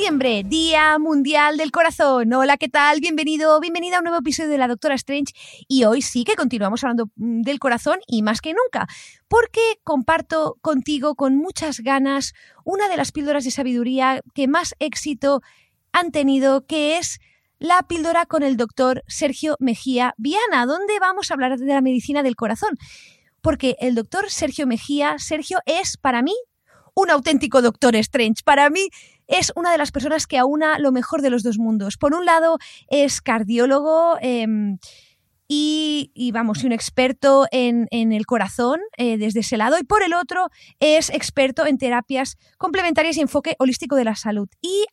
Septiembre, Día Mundial del Corazón. Hola, ¿qué tal? Bienvenido, bienvenida a un nuevo episodio de La Doctora Strange. Y hoy sí que continuamos hablando mm, del corazón y más que nunca, porque comparto contigo con muchas ganas una de las píldoras de sabiduría que más éxito han tenido, que es la píldora con el doctor Sergio Mejía Viana, donde vamos a hablar de la medicina del corazón. Porque el doctor Sergio Mejía, Sergio es para mí un auténtico Doctor Strange. Para mí es una de las personas que aúna lo mejor de los dos mundos. Por un lado, es cardiólogo. Em, y, vamos, un experto en, el corazón eh, desde ese lado, y por el otro es experto en terapias complementarias y enfoque holístico de la salud. Y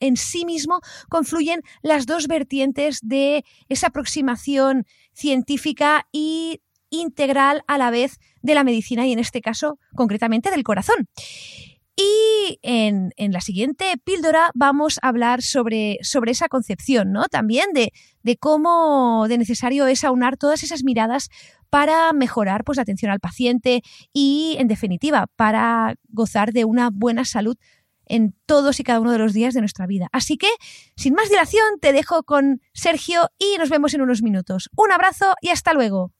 en sí mismo confluyen las dos vertientes de esa aproximación científica y integral a la vez de la medicina y en este caso concretamente del corazón. Y en, la siguiente píldora vamos a hablar sobre, sobre esa concepción, ¿no? También de, de, cómo de necesario es aunar todas esas miradas para mejorar pues, la atención al paciente y, en definitiva, para gozar de una buena salud en todos y cada uno de los días de nuestra vida. Así que, sin más dilación, te dejo con Sergio y nos vemos en unos minutos. Un abrazo y hasta luego.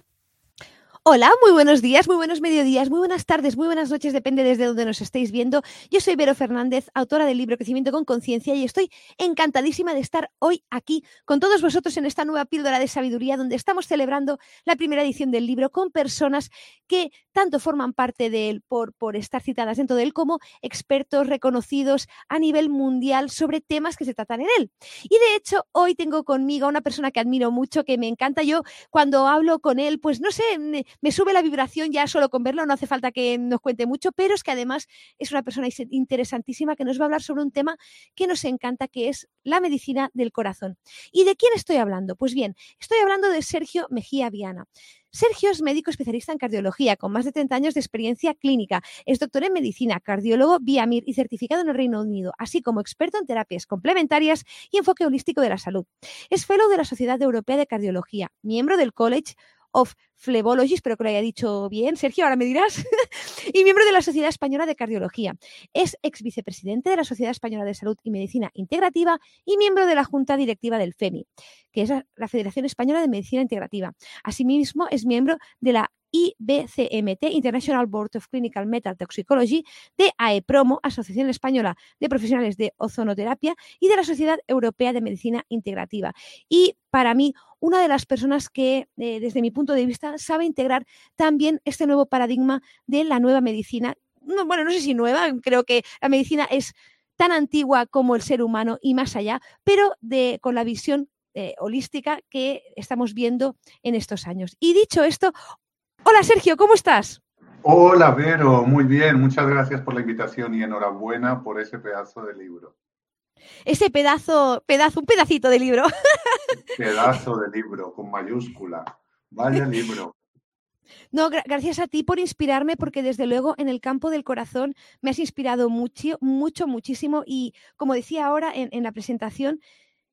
Hola, muy buenos días, muy buenos mediodías, muy buenas tardes, muy buenas noches, depende desde donde nos estéis viendo. Yo soy Vero Fernández, autora del libro Crecimiento con Conciencia y estoy encantadísima de estar hoy aquí con todos vosotros en esta nueva píldora de sabiduría donde estamos celebrando la primera edición del libro con personas que tanto forman parte de él por, por estar citadas dentro de él como expertos reconocidos a nivel mundial sobre temas que se tratan en él. Y de hecho, hoy tengo conmigo a una persona que admiro mucho, que me encanta. Yo cuando hablo con él, pues no sé, me sube la vibración ya solo con verlo, no hace falta que nos cuente mucho, pero es que además es una persona interesantísima que nos va a hablar sobre un tema que nos encanta, que es la medicina del corazón. ¿Y de quién estoy hablando? Pues bien, estoy hablando de Sergio Mejía Viana. Sergio es médico especialista en cardiología, con más de 30 años de experiencia clínica. Es doctor en medicina, cardiólogo VIAMIR y certificado en el Reino Unido, así como experto en terapias complementarias y enfoque holístico de la salud. Es fellow de la Sociedad Europea de Cardiología, miembro del College of Phlebology, espero que lo haya dicho bien, Sergio, ahora me dirás, y miembro de la Sociedad Española de Cardiología. Es ex vicepresidente de la Sociedad Española de Salud y Medicina Integrativa y miembro de la Junta Directiva del FEMI, que es la Federación Española de Medicina Integrativa. Asimismo, es miembro de la IBCMT, International Board of Clinical Metal Toxicology, de AEPROMO, Asociación Española de Profesionales de Ozonoterapia, y de la Sociedad Europea de Medicina Integrativa. Y para mí, una de las personas que, eh, desde mi punto de vista, sabe integrar también este nuevo paradigma de la nueva medicina. bueno, no sé si nueva, creo que la medicina es tan antigua como el ser humano y más allá, pero con la visión eh, holística que estamos viendo en estos años. Y dicho esto, Hola Sergio, ¿cómo estás? Hola Vero, muy bien, muchas gracias por la invitación y enhorabuena por ese pedazo de libro. Ese pedazo, pedazo, un pedacito de libro. Pedazo de libro, con mayúscula. Vaya libro. No, gracias a ti por inspirarme, porque desde luego en el campo del corazón me has inspirado mucho, mucho, muchísimo. Y como decía ahora en, la presentación,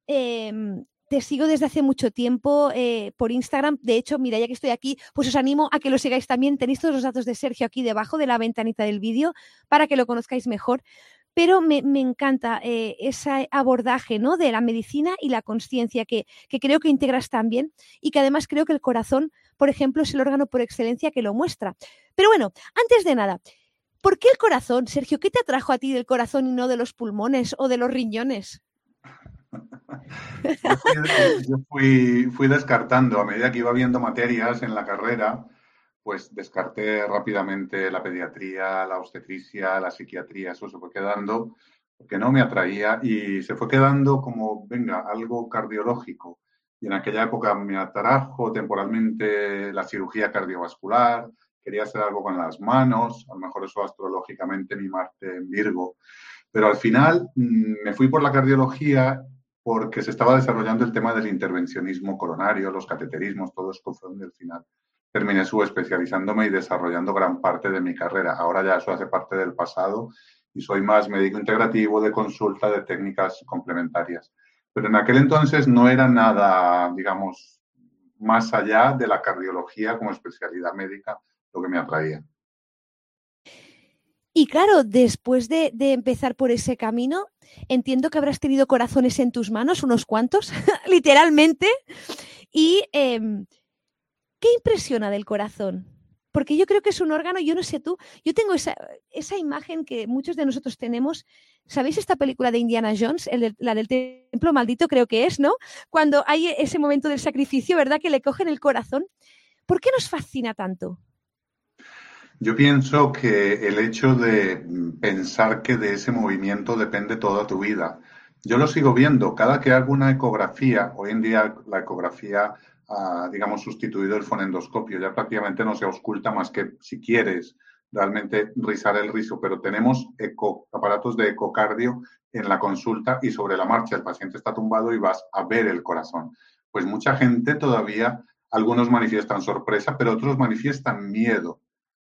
em, te sigo desde hace mucho tiempo eh, por Instagram. De hecho, mira, ya que estoy aquí, pues os animo a que lo sigáis también. Tenéis todos los datos de Sergio aquí debajo de la ventanita del vídeo para que lo conozcáis mejor. Pero me, encanta eh, ese abordaje ¿no? de la medicina y la conciencia que, que creo que integras también y que además creo que el corazón, por ejemplo, es el órgano por excelencia que lo muestra. Pero bueno, antes de nada, ¿por qué el corazón, Sergio? ¿Qué te atrajo a ti del corazón y no de los pulmones o de los riñones? yo, fui, fui, descartando, a medida que iba viendo materias en la carrera, pues descarté rápidamente la pediatría, la obstetricia, la psiquiatría, eso se fue quedando porque no me atraía y se fue quedando como, venga, algo cardiológico. Y en aquella época me atrajo temporalmente la cirugía cardiovascular, quería hacer algo con las manos, a lo mejor eso astrológicamente mi Marte en Virgo. Pero al final mm, me fui por la cardiología porque se estaba desarrollando el tema del intervencionismo coronario, los cateterismos, todo eso fue donde al final terminé subespecializándome y desarrollando gran parte de mi carrera. Ahora ya eso hace parte del pasado y soy más médico integrativo de consulta de técnicas complementarias. Pero en aquel entonces no era nada, digamos, más allá de la cardiología como especialidad médica lo que me atraía. Y claro, después de, empezar por ese camino, entiendo que habrás tenido corazones en tus manos, unos cuantos, literalmente. ¿Y em, qué impresiona del corazón? Porque yo creo que es un órgano, yo no sé tú, yo tengo esa, esa imagen que muchos de nosotros tenemos. ¿Sabéis esta película de Indiana Jones, la del templo maldito creo que es, ¿no? Cuando hay ese momento del sacrificio, ¿verdad? Que le cogen el corazón. ¿Por qué nos fascina tanto? Yo pienso que el hecho de pensar que de ese movimiento depende toda tu vida. Yo lo sigo viendo. Cada que hago una ecografía, hoy en día la ecografía digamos, sustituido el fonendoscopio. Ya prácticamente no se ausculta más que si quieres realmente rizar el rizo, pero tenemos eco, aparatos de ecocardio en la consulta y sobre la marcha el paciente está tumbado y vas a ver el corazón. Pues mucha gente todavía, algunos manifiestan sorpresa, pero otros manifiestan miedo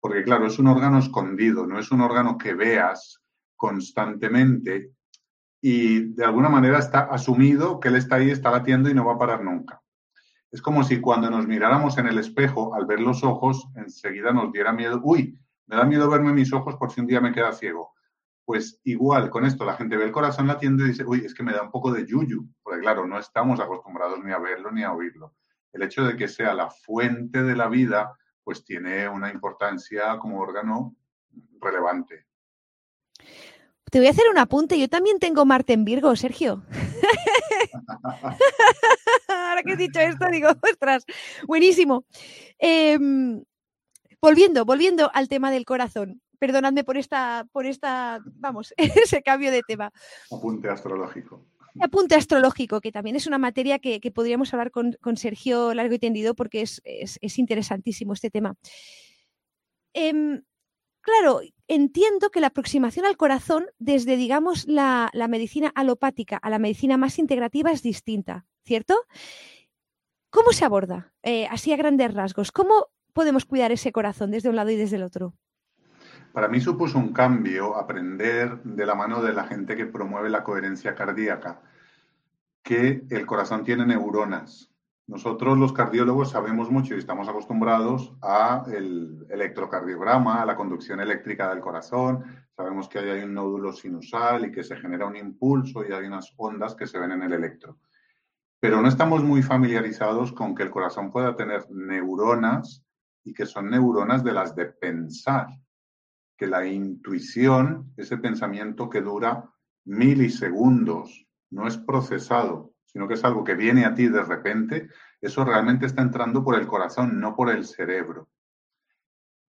porque claro, es un órgano escondido, no es un órgano que veas constantemente y de alguna manera está asumido que él está ahí, está latiendo y no va a parar nunca. Es como si cuando nos miráramos en el espejo, al ver los ojos, enseguida nos diera miedo, uy, me da miedo verme mis ojos por si un día me queda ciego. Pues igual, con esto la gente ve el corazón latiendo y dice, uy, es que me da un poco de yuyu, porque claro, no estamos acostumbrados ni a verlo ni a oírlo. El hecho de que sea la fuente de la vida, pues tiene una importancia como órgano relevante. Te voy a hacer un apunte. Yo también tengo Marte en Virgo, Sergio. Ahora que he dicho esto, digo, ostras, buenísimo. Em, volviendo, volviendo al tema del corazón. Perdonadme por esta, por esta, vamos, ese cambio de tema. Apunte astrológico apunte astrológico, que también es una materia que, podríamos hablar con, Sergio largo y tendido porque es, interesantísimo este tema. Em, claro, entiendo que la aproximación al corazón desde, digamos, la, medicina alopática a la medicina más integrativa es distinta, ¿cierto? ¿Cómo se aborda? Eh, así a grandes rasgos. ¿Cómo podemos cuidar ese corazón desde un lado y desde el otro? Para mí supuso un cambio aprender de la mano de la gente que promueve la coherencia cardíaca, que el corazón tiene neuronas. Nosotros los cardiólogos sabemos mucho y estamos acostumbrados al electrocardiograma, a la conducción eléctrica del corazón. Sabemos que hay un nódulo sinusal y que se genera un impulso y hay unas ondas que se ven en el electro. Pero no estamos muy familiarizados con que el corazón pueda tener neuronas y que son neuronas de las de pensar que la intuición, ese pensamiento que dura milisegundos, no es procesado, sino que es algo que viene a ti de repente, eso realmente está entrando por el corazón, no por el cerebro.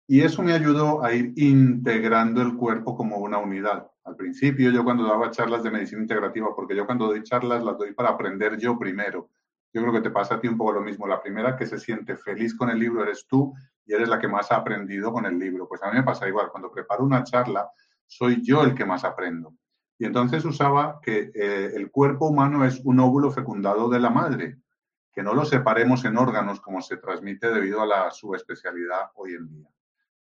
Y eso me ayudó a ir integrando el cuerpo como una unidad. Al principio yo cuando daba charlas de medicina integrativa, porque yo cuando doy charlas las doy para aprender yo primero. Yo creo que te pasa a ti un poco lo mismo. La primera que se siente feliz con el libro eres tú y eres la que más ha aprendido con el libro. Pues a mí me pasa igual, cuando preparo una charla, soy yo el que más aprendo. Y entonces usaba que eh, el cuerpo humano es un óvulo fecundado de la madre, que no lo separemos en órganos como se transmite debido a la subespecialidad hoy en día.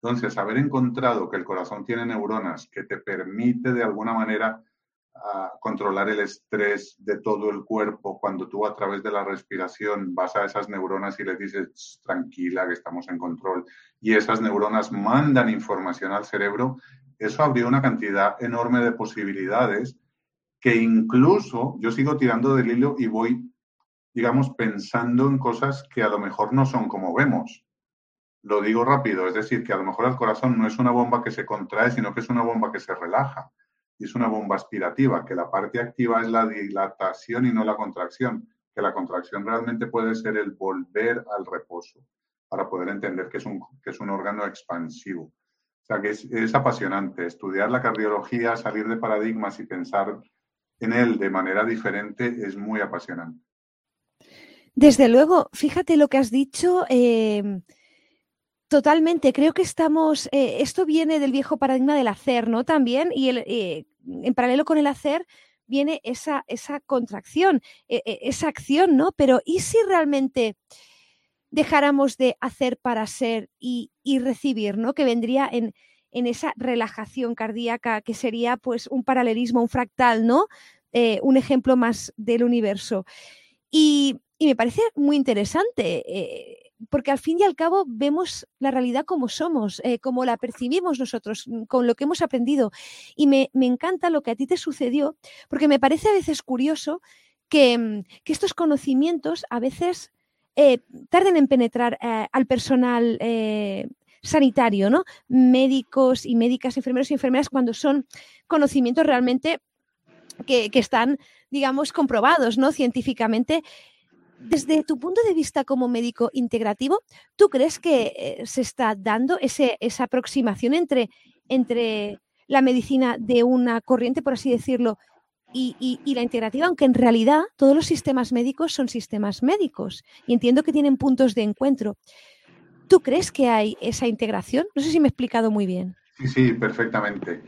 Entonces, haber encontrado que el corazón tiene neuronas que te permite de alguna manera a controlar el estrés de todo el cuerpo cuando tú a través de la respiración vas a esas neuronas y les dices tranquila que estamos en control y esas neuronas mandan información al cerebro, eso abrió una cantidad enorme de posibilidades que incluso yo sigo tirando del hilo y voy, digamos, pensando en cosas que a lo mejor no son como vemos. Lo digo rápido, es decir, que a lo mejor el corazón no es una bomba que se contrae, sino que es una bomba que se relaja es una bomba aspirativa, que la parte activa es la dilatación y no la contracción, que la contracción realmente puede ser el volver al reposo, para poder entender que es un, que es un órgano expansivo. O sea que es, apasionante estudiar la cardiología, salir de paradigmas y pensar en él de manera diferente es muy apasionante. Desde luego, fíjate lo que has dicho. Eh, totalmente, creo que estamos. Eh, esto viene del viejo paradigma del hacer, ¿no? También, y el, eh, en paralelo con el hacer viene esa, esa contracción, e, e, esa acción, ¿no? Pero ¿y si realmente dejáramos de hacer para ser y, y recibir, ¿no? Que vendría en, en, esa relajación cardíaca, que sería pues un paralelismo, un fractal, ¿no? un ejemplo más del universo. Y y me parece muy interesante, eh, porque al fin y al cabo vemos la realidad como somos, eh, como la percibimos nosotros, con lo que hemos aprendido. Y me, encanta lo que a ti te sucedió, porque me parece a veces curioso que, mm, estos conocimientos a veces eh, tarden en penetrar al personal sanitario, ¿no? Médicos y médicas, enfermeros y enfermeras, cuando son conocimientos realmente que, que están, digamos, comprobados, ¿no? Científicamente desde tu punto de vista como médico integrativo, ¿tú crees que eh, se está dando ese, esa aproximación entre, entre la medicina de una corriente, por así decirlo, y, la integrativa, aunque en realidad todos los sistemas médicos son sistemas médicos y entiendo que tienen puntos de encuentro. ¿Tú crees que hay esa integración? No sé si me he explicado muy bien. Sí, sí, perfectamente.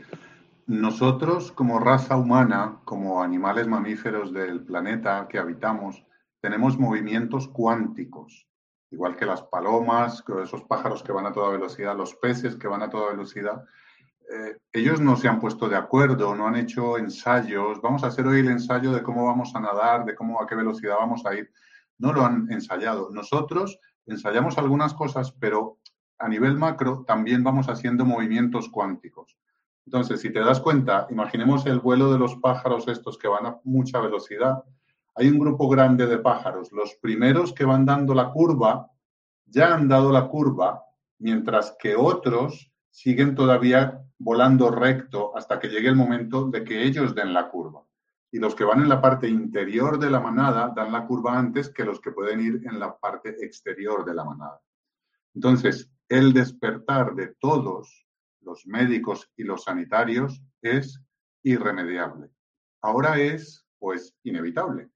Nosotros como raza humana, como animales mamíferos del planeta que habitamos, tenemos movimientos cuánticos, igual que las palomas, esos pájaros que van a toda velocidad, los peces que van a toda velocidad. Eh, ellos no se han puesto de acuerdo, no han hecho ensayos. Vamos a hacer hoy el ensayo de cómo vamos a nadar, de cómo a qué velocidad vamos a ir. No lo han ensayado. Nosotros ensayamos algunas cosas, pero a nivel macro también vamos haciendo movimientos cuánticos. Entonces, si te das cuenta, imaginemos el vuelo de los pájaros estos que van a mucha velocidad hay un grupo grande de pájaros. Los primeros que van dando la curva ya han dado la curva, mientras que otros siguen todavía volando recto hasta que llegue el momento de que ellos den la curva. Y los que van en la parte interior de la manada dan la curva antes que los que pueden ir en la parte exterior de la manada. Entonces, el despertar de todos los médicos y los sanitarios es irremediable. Ahora es, pues, inevitable.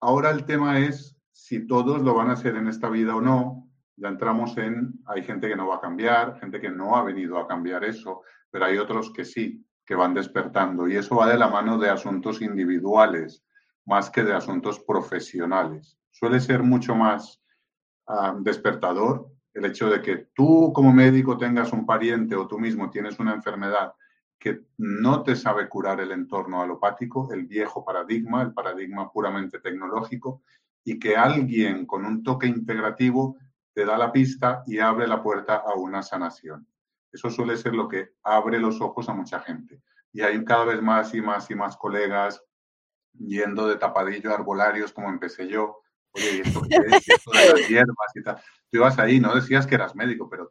Ahora el tema es si todos lo van a hacer en esta vida o no. Ya entramos en, hay gente que no va a cambiar, gente que no ha venido a cambiar eso, pero hay otros que sí, que van despertando. Y eso va de la mano de asuntos individuales, más que de asuntos profesionales. Suele ser mucho más ah, despertador el hecho de que tú como médico tengas un pariente o tú mismo tienes una enfermedad que no te sabe curar el entorno alopático, el viejo paradigma, el paradigma puramente tecnológico, y que alguien con un toque integrativo te da la pista y abre la puerta a una sanación. Eso suele ser lo que abre los ojos a mucha gente. Y hay cada vez más y más y más colegas yendo de tapadillo a arbolarios como empecé yo. Oye, ¿y esto qué es? esto de las hierbas y tal? Tú ibas ahí, no decías que eras médico, pero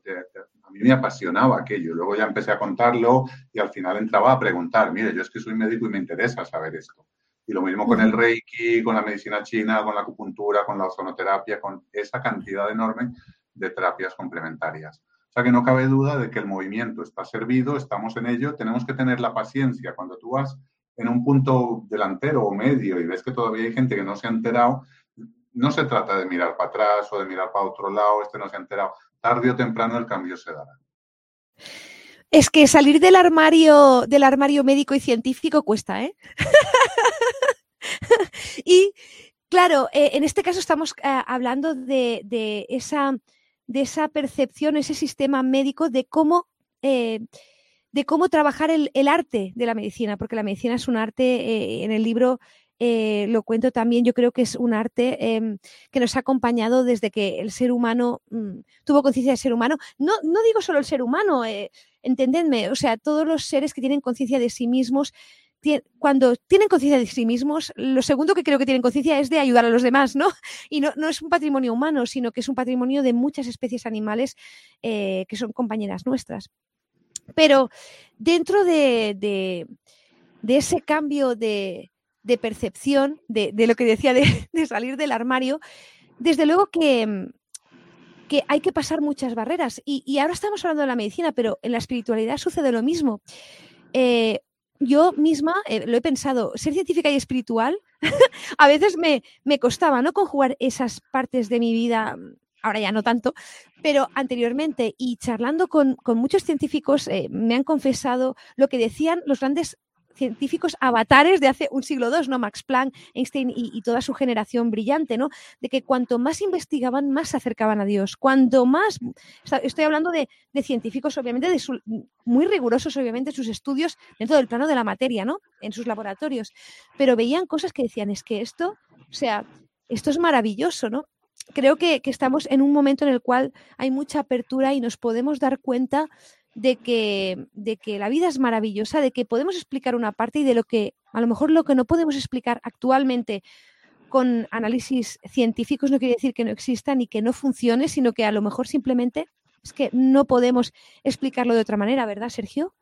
a mí me apasionaba aquello. Luego ya empecé a contarlo y al final entraba a preguntar, mire, yo es que soy médico y me interesa saber esto. Y lo mismo con el Reiki, con la medicina china, con la acupuntura, con la ozonoterapia, con esa cantidad enorme de terapias complementarias. O sea que no cabe duda de que el movimiento está servido, estamos en ello, tenemos que tener la paciencia. Cuando tú vas en un punto delantero o medio y ves que todavía hay gente que no se ha enterado, no se trata de mirar para atrás o de mirar para otro lado, este no se ha enterado tarde o temprano el cambio se dará. Es que salir del armario, del armario médico y científico cuesta, ¿eh? y claro, eh, en este caso estamos eh, hablando de, esa, de esa percepción, ese sistema médico de cómo, eh, de cómo trabajar el, el, arte de la medicina, porque la medicina es un arte, en el libro eh, lo cuento también, yo creo que es un arte em, que nos ha acompañado desde que el ser humano mm, tuvo conciencia del ser humano. No, no digo solo el ser humano, eh, entendedme, o sea, todos los seres que tienen conciencia de sí mismos, cuando tienen conciencia de sí mismos, lo segundo que creo que tienen conciencia es de ayudar a los demás, ¿no? Y no, no, es un patrimonio humano, sino que es un patrimonio de muchas especies animales eh, que son compañeras nuestras. Pero dentro de, ese cambio de, percepción, de, lo que decía de, salir del armario, desde luego que, que hay que pasar muchas barreras. Y, ahora estamos hablando de la medicina, pero en la espiritualidad sucede lo mismo. Eh, yo misma eh, lo he pensado, ser científica y espiritual a veces me, me, costaba no conjugar esas partes de mi vida, ahora ya no tanto, pero anteriormente y charlando con, muchos científicos eh, me han confesado lo que decían los grandes científicos avatares de hace un siglo II, ¿no? Max Planck, Einstein y, toda su generación brillante, ¿no? De que cuanto más investigaban, más se acercaban a Dios. Cuanto más, estoy hablando de, científicos, obviamente, de muy rigurosos, obviamente, sus estudios dentro del plano de la materia, ¿no? En sus laboratorios. Pero veían cosas que decían, es que esto, o sea, esto es maravilloso, ¿no? Creo que estamos en un momento en el cual hay mucha apertura y nos podemos dar cuenta de que, de que la vida es maravillosa, de que podemos explicar una parte y de lo que a lo mejor lo que no podemos explicar actualmente con análisis científicos no quiere decir que no exista ni que no funcione, sino que a lo mejor simplemente es que no podemos explicarlo de otra manera, ¿verdad, Sergio?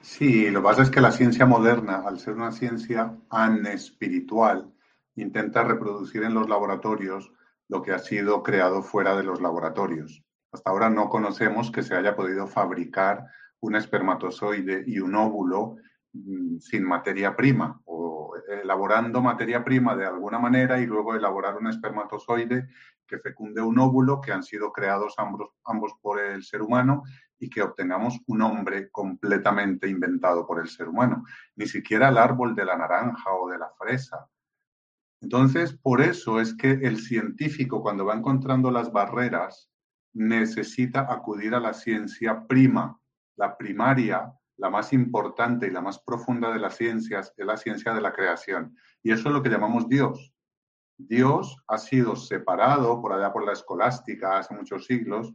Sí, lo que pasa es que la ciencia moderna, al ser una ciencia anespiritual, intenta reproducir en los laboratorios lo que ha sido creado fuera de los laboratorios. Hasta ahora no conocemos que se haya podido fabricar un espermatozoide y un óvulo mm, sin materia prima o elaborando materia prima de alguna manera y luego elaborar un espermatozoide que fecunde un óvulo que han sido creados ambos, ambos por el ser humano y que obtengamos un hombre completamente inventado por el ser humano. Ni siquiera el árbol de la naranja o de la fresa. Entonces, por eso es que el científico, cuando va encontrando las barreras, necesita acudir a la ciencia prima, la primaria, la más importante y la más profunda de las ciencias es la ciencia de la creación. Y eso es lo que llamamos Dios. Dios ha sido separado por allá por la escolástica hace muchos siglos,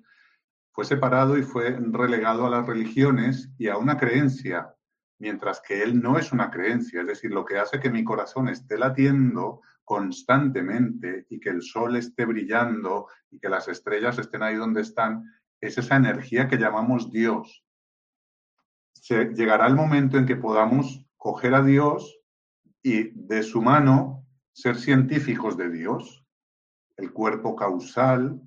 fue separado y fue relegado a las religiones y a una creencia, mientras que Él no es una creencia. Es decir, lo que hace que mi corazón esté latiendo constantemente y que el sol esté brillando y que las estrellas estén ahí donde están, es esa energía que llamamos Dios. Se, llegará el momento en que podamos coger a Dios y de su mano ser científicos de Dios, el cuerpo causal,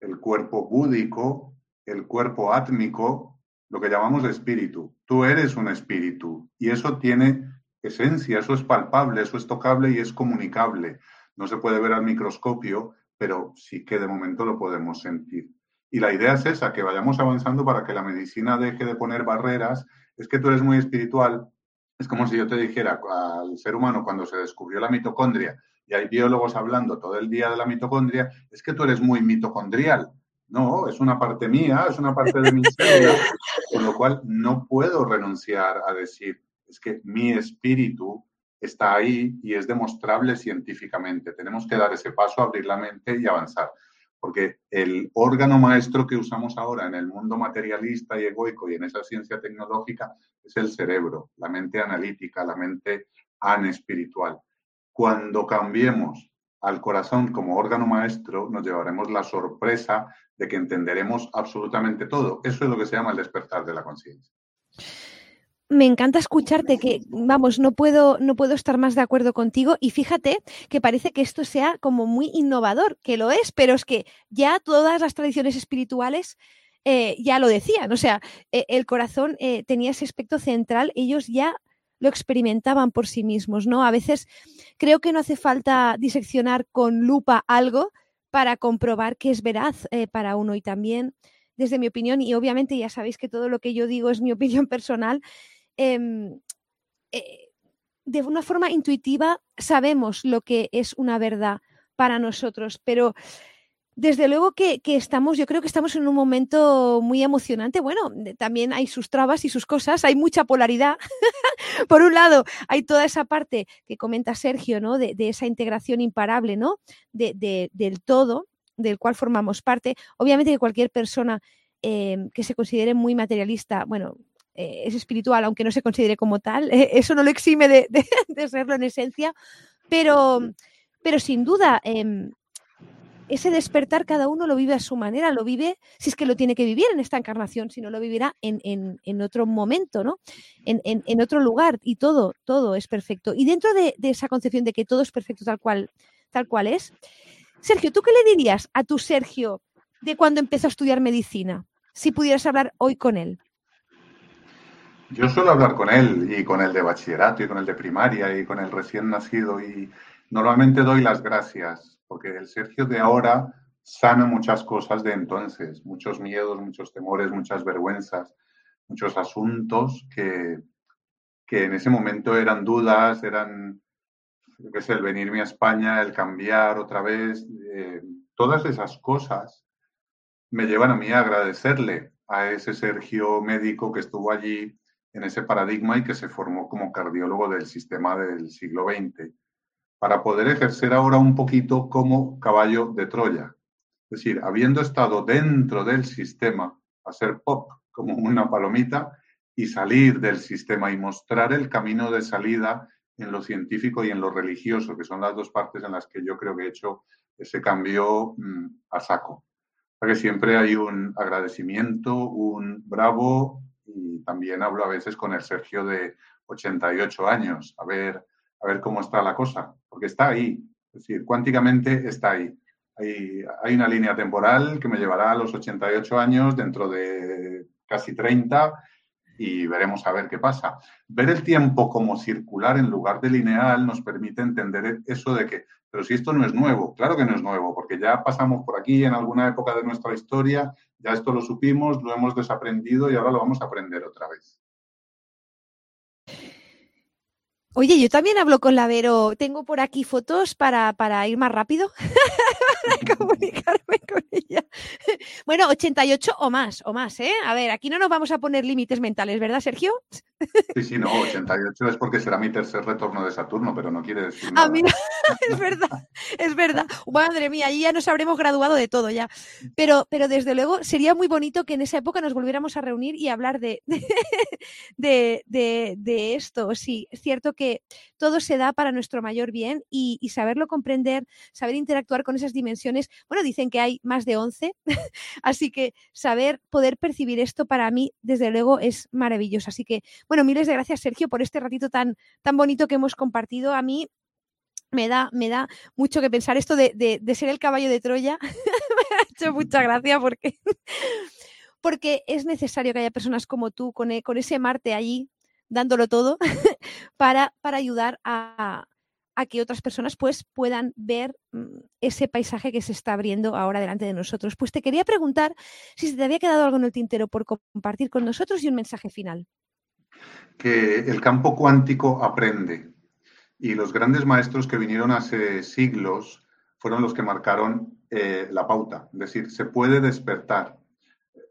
el cuerpo búdico, el cuerpo átmico, lo que llamamos espíritu. Tú eres un espíritu y eso tiene esencia, eso es palpable, eso es tocable y es comunicable. No se puede ver al microscopio, pero sí que de momento lo podemos sentir. Y la idea es esa, que vayamos avanzando para que la medicina deje de poner barreras. Es que tú eres muy espiritual. Es como si yo te dijera al ser humano cuando se descubrió la mitocondria y hay biólogos hablando todo el día de la mitocondria, es que tú eres muy mitocondrial. No, es una parte mía, es una parte de mi célula, con lo cual no puedo renunciar a decir, es que mi espíritu está ahí y es demostrable científicamente. Tenemos que dar ese paso, abrir la mente y avanzar. Porque el órgano maestro que usamos ahora en el mundo materialista y egoico y en esa ciencia tecnológica es el cerebro, la mente analítica, la mente anespiritual. Cuando cambiemos al corazón como órgano maestro, nos llevaremos la sorpresa de que entenderemos absolutamente todo. Eso es lo que se llama el despertar de la conciencia me encanta escucharte que, vamos, no puedo, no puedo estar más de acuerdo contigo y fíjate que parece que esto sea como muy innovador, que lo es, pero es que ya todas las tradiciones espirituales eh, ya lo decían, o sea, e, el corazón eh, tenía ese aspecto central, ellos ya lo experimentaban por sí mismos, ¿no? A veces creo que no hace falta diseccionar con lupa algo para comprobar que es veraz eh, para uno y también desde mi opinión, y obviamente ya sabéis que todo lo que yo digo es mi opinión personal, Em, eh, de una forma intuitiva sabemos lo que es una verdad para nosotros, pero desde luego que, estamos, yo creo que estamos en un momento muy emocionante. Bueno, también hay sus trabas y sus cosas, hay mucha polaridad. Por un lado, hay toda esa parte que comenta Sergio, ¿no? De, esa integración imparable, ¿no? De, del todo, del cual formamos parte. Obviamente que cualquier persona em, que se considere muy materialista, bueno, eh, es espiritual, aunque no se considere como tal. Eh, eso no lo exime de, serlo en esencia, pero, pero sin duda, em, ese despertar cada uno lo vive a su manera, lo vive, si es que lo tiene que vivir en esta encarnación, si no lo vivirá en, otro momento, ¿no? En, otro lugar y todo, todo es perfecto. Y dentro de, esa concepción de que todo es perfecto tal cual, tal cual es, Sergio, ¿tú qué le dirías a tu Sergio de cuando empezó a estudiar medicina? Si pudieras hablar hoy con él. Yo suelo hablar con él y con el de bachillerato y con el de primaria y con el recién nacido y normalmente doy las gracias porque el Sergio de ahora sana muchas cosas de entonces, muchos miedos, muchos temores, muchas vergüenzas, muchos asuntos que, que en ese momento eran dudas, eran, yo el venirme a España, el cambiar otra vez, eh, todas esas cosas me llevan a mí a agradecerle a ese Sergio médico que estuvo allí en ese paradigma y que se formó como cardiólogo del sistema del siglo XX, para poder ejercer ahora un poquito como caballo de Troya. Es decir, habiendo estado dentro del sistema, hacer pop como una palomita y salir del sistema y mostrar el camino de salida en lo científico y en lo religioso, que son las dos partes en las que yo creo que he hecho ese cambio mm, a saco. Porque siempre hay un agradecimiento, un bravo y también hablo a veces con el Sergio de 88 años, a ver, a ver cómo está la cosa, porque está ahí, es decir, cuánticamente está ahí. Hay, hay una línea temporal que me llevará a los 88 años dentro de casi 30 y veremos a ver qué pasa. Ver el tiempo como circular en lugar de lineal nos permite entender eso de que, pero si esto no es nuevo, claro que no es nuevo, porque ya pasamos por aquí en alguna época de nuestra historia, ya esto lo supimos, lo hemos desaprendido y ahora lo vamos a aprender otra vez. Oye, yo también hablo con la Vero. Tengo por aquí fotos para, para ir más rápido, para comunicarme con ella. Bueno, 88 o más, o más, ¿eh? A ver, aquí no nos vamos a poner límites mentales, ¿verdad, Sergio? Sí, sí, no, 88 es porque será mi tercer retorno de Saturno, pero no quiere decir nada. Ah, mira, es verdad, es verdad. Madre mía, ahí ya nos habremos graduado de todo ya. Pero, pero desde luego sería muy bonito que en esa época nos volviéramos a reunir y hablar de, de, de, de esto. Sí, es cierto que todo se da para nuestro mayor bien y, y, saberlo comprender, saber interactuar con esas dimensiones. Bueno, dicen que hay más de 11, así que saber poder percibir esto para mí, desde luego, es maravilloso. Así que bueno, miles de gracias, Sergio, por este ratito tan, tan bonito que hemos compartido. A mí me da, me da mucho que pensar esto de, de, ser el caballo de Troya. me ha hecho mucha gracia porque, porque es necesario que haya personas como tú con, e, con ese Marte allí dándolo todo para, para ayudar a, a, que otras personas pues puedan ver mm, ese paisaje que se está abriendo ahora delante de nosotros. Pues te quería preguntar si se te había quedado algo en el tintero por compartir con nosotros y un mensaje final que el campo cuántico aprende y los grandes maestros que vinieron hace siglos fueron los que marcaron eh, la pauta, es decir, se puede despertar.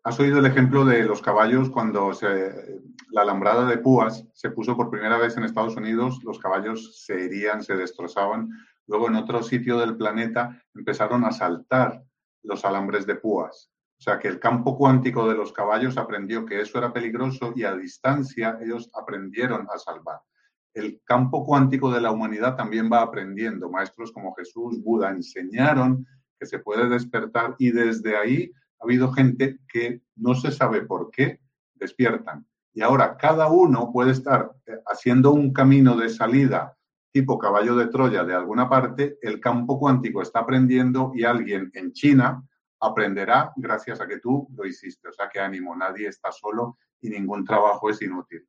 Has oído el ejemplo de los caballos cuando la alambrada de púas se puso por primera vez en Estados Unidos, los caballos se herían, se destrozaban. Luego en otro sitio del planeta empezaron a saltar los alambres de púas. O sea, que el campo cuántico de los caballos aprendió que eso era peligroso y a distancia ellos aprendieron a salvar. El campo cuántico de la humanidad también va aprendiendo. Maestros como Jesús, Buda enseñaron que se puede despertar y desde ahí ha habido gente que no se sabe por qué despiertan. Y ahora cada uno puede estar eh, haciendo un camino de salida tipo caballo de Troya de alguna parte, el campo cuántico está aprendiendo y alguien en China aprenderá gracias a que tú lo hiciste. O sea que ánimo, nadie está solo y ningún trabajo es inútil.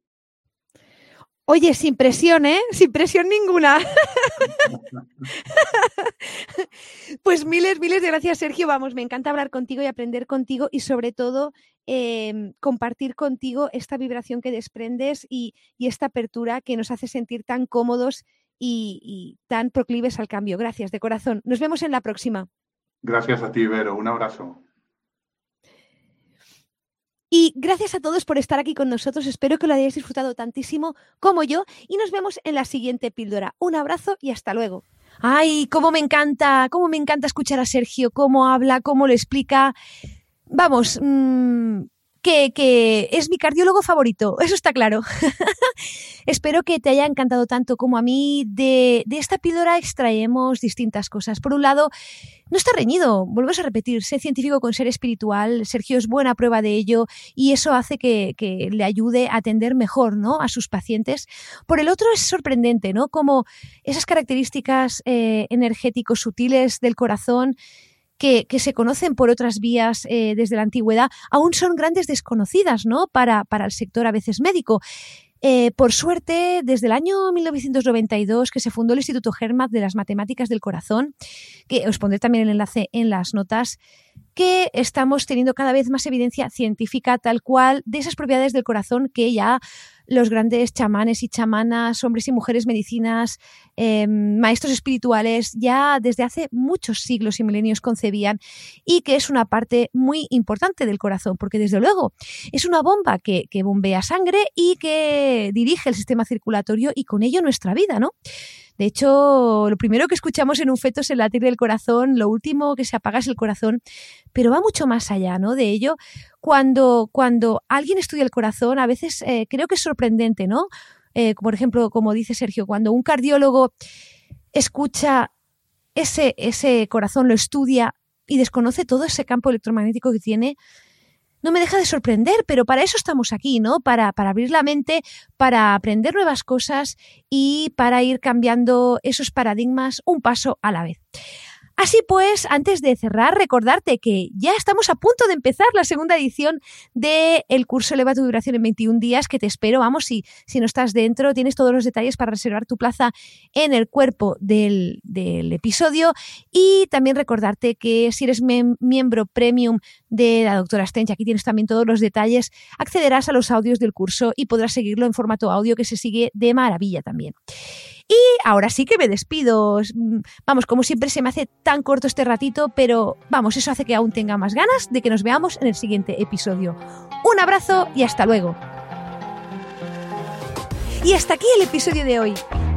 Oye, sin presión, ¿eh? Sin presión ninguna. pues miles, miles de gracias, Sergio. Vamos, me encanta hablar contigo y aprender contigo y sobre todo em, compartir contigo esta vibración que desprendes y, esta apertura que nos hace sentir tan cómodos y tan proclives al cambio. Gracias, de corazón. Nos vemos en la próxima. Gracias a ti, Vero. Un abrazo. Y gracias a todos por estar aquí con nosotros. Espero que lo hayáis disfrutado tantísimo como yo. Y nos vemos en la siguiente píldora. Un abrazo y hasta luego. Ay, cómo me encanta, cómo me encanta escuchar a Sergio, cómo habla, cómo lo explica. Vamos, mmm, que, que es mi cardiólogo favorito, eso está claro. Espero que te haya encantado tanto como a mí. De, de esta píldora extraemos distintas cosas. Por un lado, no está reñido, volvemos a repetir, ser científico con ser espiritual, Sergio es buena prueba de ello y eso hace que, que, le ayude a atender mejor ¿no? a sus pacientes. Por el otro es sorprendente, ¿no? Como esas características eh, energéticos sutiles del corazón que, se conocen por otras vías eh, desde la antigüedad, aún son grandes desconocidas, ¿no? Para, para el sector a veces médico. Eh, por suerte, desde el año 1992 que se fundó el Instituto Germat de las Matemáticas del Corazón, que os pondré también el enlace en las notas, que estamos teniendo cada vez más evidencia científica tal cual de esas propiedades del corazón que ya los grandes chamanes y chamanas, hombres y mujeres medicinas, eh, maestros espirituales, ya desde hace muchos siglos y milenios concebían y que es una parte muy importante del corazón, porque desde luego es una bomba que, que bombea sangre y que dirige el sistema circulatorio y con ello nuestra vida, ¿no? De hecho, lo primero que escuchamos en un feto es el latir del corazón, lo último que se apaga es el corazón, pero va mucho más allá, ¿no? De ello, cuando, cuando alguien estudia el corazón, a veces eh, creo que es sorprendente, ¿no? Eh, por ejemplo, como dice Sergio, cuando un cardiólogo escucha ese, ese corazón, lo estudia y desconoce todo ese campo electromagnético que tiene, no me deja de sorprender, pero para eso estamos aquí, ¿no? Para, para abrir la mente, para aprender nuevas cosas y para ir cambiando esos paradigmas un paso a la vez. Así pues, antes de cerrar, recordarte que ya estamos a punto de empezar la segunda edición del el curso Eleva tu duración en 21 días, que te espero. Vamos, si, si no estás dentro, tienes todos los detalles para reservar tu plaza en el cuerpo del, del episodio. Y también recordarte que si eres miembro premium de la doctora Stench, aquí tienes también todos los detalles, accederás a los audios del curso y podrás seguirlo en formato audio que se sigue de maravilla también. Y ahora sí que me despido. Vamos, como siempre se me hace tan corto este ratito, pero vamos, eso hace que aún tenga más ganas de que nos veamos en el siguiente episodio. Un abrazo y hasta luego. Y hasta aquí el episodio de hoy.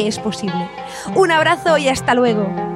es posible. Un abrazo y hasta luego.